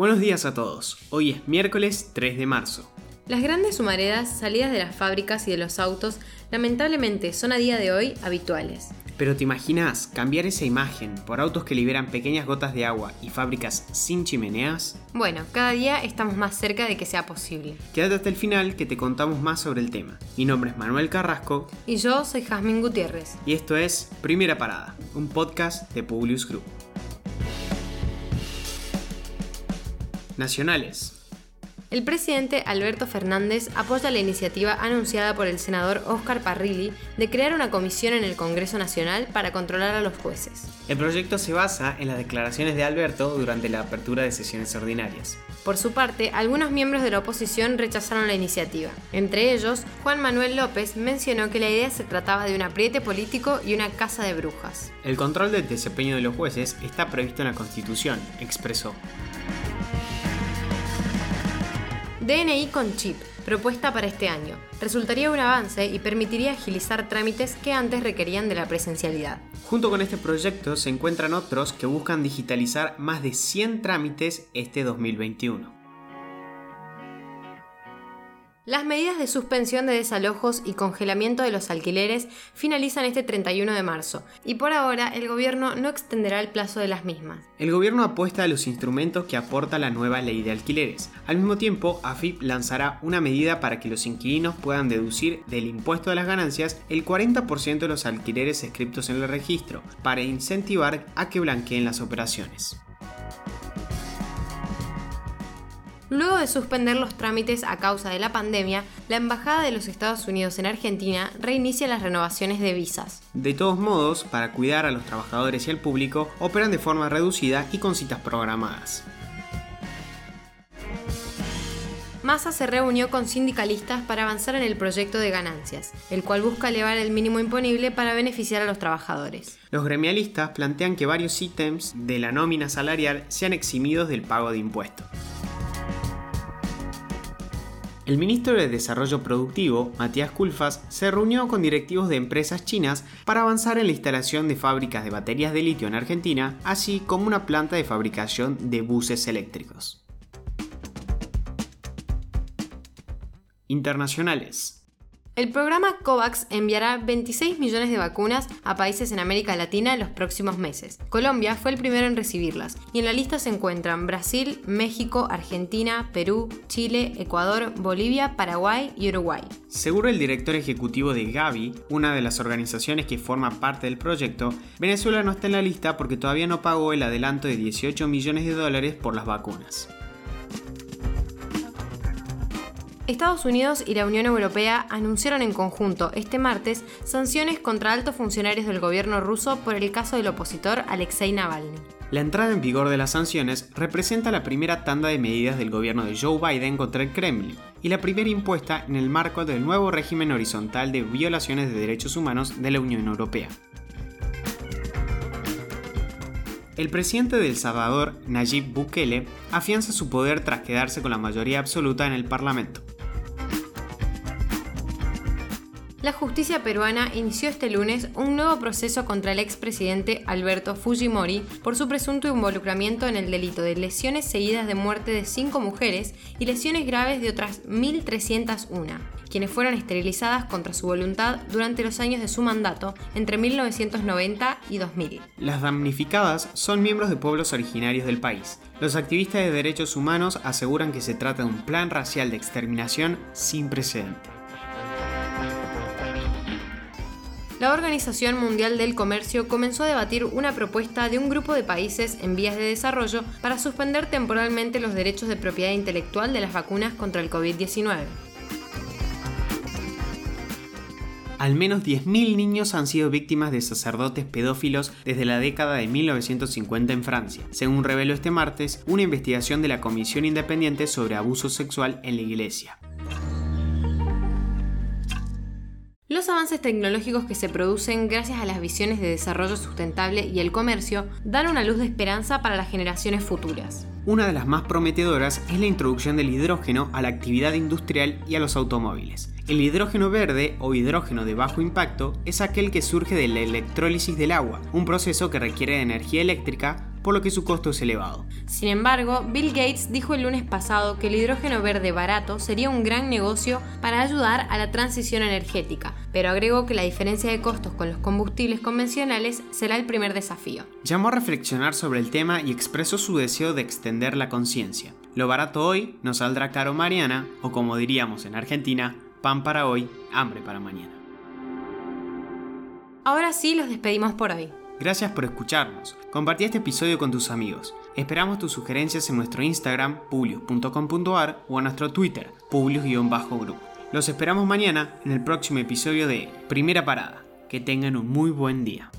Buenos días a todos. Hoy es miércoles 3 de marzo. Las grandes humaredas salidas de las fábricas y de los autos lamentablemente son a día de hoy habituales. Pero te imaginas cambiar esa imagen por autos que liberan pequeñas gotas de agua y fábricas sin chimeneas? Bueno, cada día estamos más cerca de que sea posible. Quédate hasta el final que te contamos más sobre el tema. Mi nombre es Manuel Carrasco. Y yo soy Jazmín Gutiérrez. Y esto es Primera Parada, un podcast de Publius Group. Nacionales. El presidente Alberto Fernández apoya la iniciativa anunciada por el senador Óscar Parrilli de crear una comisión en el Congreso Nacional para controlar a los jueces. El proyecto se basa en las declaraciones de Alberto durante la apertura de sesiones ordinarias. Por su parte, algunos miembros de la oposición rechazaron la iniciativa. Entre ellos, Juan Manuel López mencionó que la idea se trataba de un apriete político y una casa de brujas. El control del desempeño de los jueces está previsto en la Constitución, expresó. DNI con chip, propuesta para este año. Resultaría un avance y permitiría agilizar trámites que antes requerían de la presencialidad. Junto con este proyecto se encuentran otros que buscan digitalizar más de 100 trámites este 2021. Las medidas de suspensión de desalojos y congelamiento de los alquileres finalizan este 31 de marzo y por ahora el gobierno no extenderá el plazo de las mismas. El gobierno apuesta a los instrumentos que aporta la nueva ley de alquileres. Al mismo tiempo, AFIP lanzará una medida para que los inquilinos puedan deducir del impuesto de las ganancias el 40% de los alquileres escritos en el registro, para incentivar a que blanqueen las operaciones. Luego de suspender los trámites a causa de la pandemia, la Embajada de los Estados Unidos en Argentina reinicia las renovaciones de visas. De todos modos, para cuidar a los trabajadores y al público, operan de forma reducida y con citas programadas. Massa se reunió con sindicalistas para avanzar en el proyecto de ganancias, el cual busca elevar el mínimo imponible para beneficiar a los trabajadores. Los gremialistas plantean que varios ítems de la nómina salarial sean eximidos del pago de impuestos. El ministro de Desarrollo Productivo, Matías Culfas, se reunió con directivos de empresas chinas para avanzar en la instalación de fábricas de baterías de litio en Argentina, así como una planta de fabricación de buses eléctricos. Internacionales. El programa COVAX enviará 26 millones de vacunas a países en América Latina en los próximos meses. Colombia fue el primero en recibirlas y en la lista se encuentran Brasil, México, Argentina, Perú, Chile, Ecuador, Bolivia, Paraguay y Uruguay. Seguro el director ejecutivo de Gavi, una de las organizaciones que forma parte del proyecto, Venezuela no está en la lista porque todavía no pagó el adelanto de 18 millones de dólares por las vacunas. Estados Unidos y la Unión Europea anunciaron en conjunto este martes sanciones contra altos funcionarios del gobierno ruso por el caso del opositor Alexei Navalny. La entrada en vigor de las sanciones representa la primera tanda de medidas del gobierno de Joe Biden contra el Kremlin y la primera impuesta en el marco del nuevo régimen horizontal de violaciones de derechos humanos de la Unión Europea. El presidente de El Salvador, Nayib Bukele, afianza su poder tras quedarse con la mayoría absoluta en el Parlamento. La justicia peruana inició este lunes un nuevo proceso contra el expresidente Alberto Fujimori por su presunto involucramiento en el delito de lesiones seguidas de muerte de cinco mujeres y lesiones graves de otras 1.301, quienes fueron esterilizadas contra su voluntad durante los años de su mandato entre 1990 y 2000. Las damnificadas son miembros de pueblos originarios del país. Los activistas de derechos humanos aseguran que se trata de un plan racial de exterminación sin precedente. La Organización Mundial del Comercio comenzó a debatir una propuesta de un grupo de países en vías de desarrollo para suspender temporalmente los derechos de propiedad intelectual de las vacunas contra el COVID-19. Al menos 10.000 niños han sido víctimas de sacerdotes pedófilos desde la década de 1950 en Francia, según reveló este martes una investigación de la Comisión Independiente sobre Abuso Sexual en la Iglesia. Los avances tecnológicos que se producen gracias a las visiones de desarrollo sustentable y el comercio dan una luz de esperanza para las generaciones futuras. Una de las más prometedoras es la introducción del hidrógeno a la actividad industrial y a los automóviles. El hidrógeno verde o hidrógeno de bajo impacto es aquel que surge de la electrólisis del agua, un proceso que requiere de energía eléctrica por lo que su costo es elevado. Sin embargo, Bill Gates dijo el lunes pasado que el hidrógeno verde barato sería un gran negocio para ayudar a la transición energética, pero agregó que la diferencia de costos con los combustibles convencionales será el primer desafío. Llamó a reflexionar sobre el tema y expresó su deseo de extender la conciencia. Lo barato hoy nos saldrá caro mañana, o como diríamos en Argentina, pan para hoy, hambre para mañana. Ahora sí, los despedimos por hoy. Gracias por escucharnos. Compartí este episodio con tus amigos. Esperamos tus sugerencias en nuestro Instagram, publius.com.ar o en nuestro Twitter, publius-group. Los esperamos mañana en el próximo episodio de Primera Parada. Que tengan un muy buen día.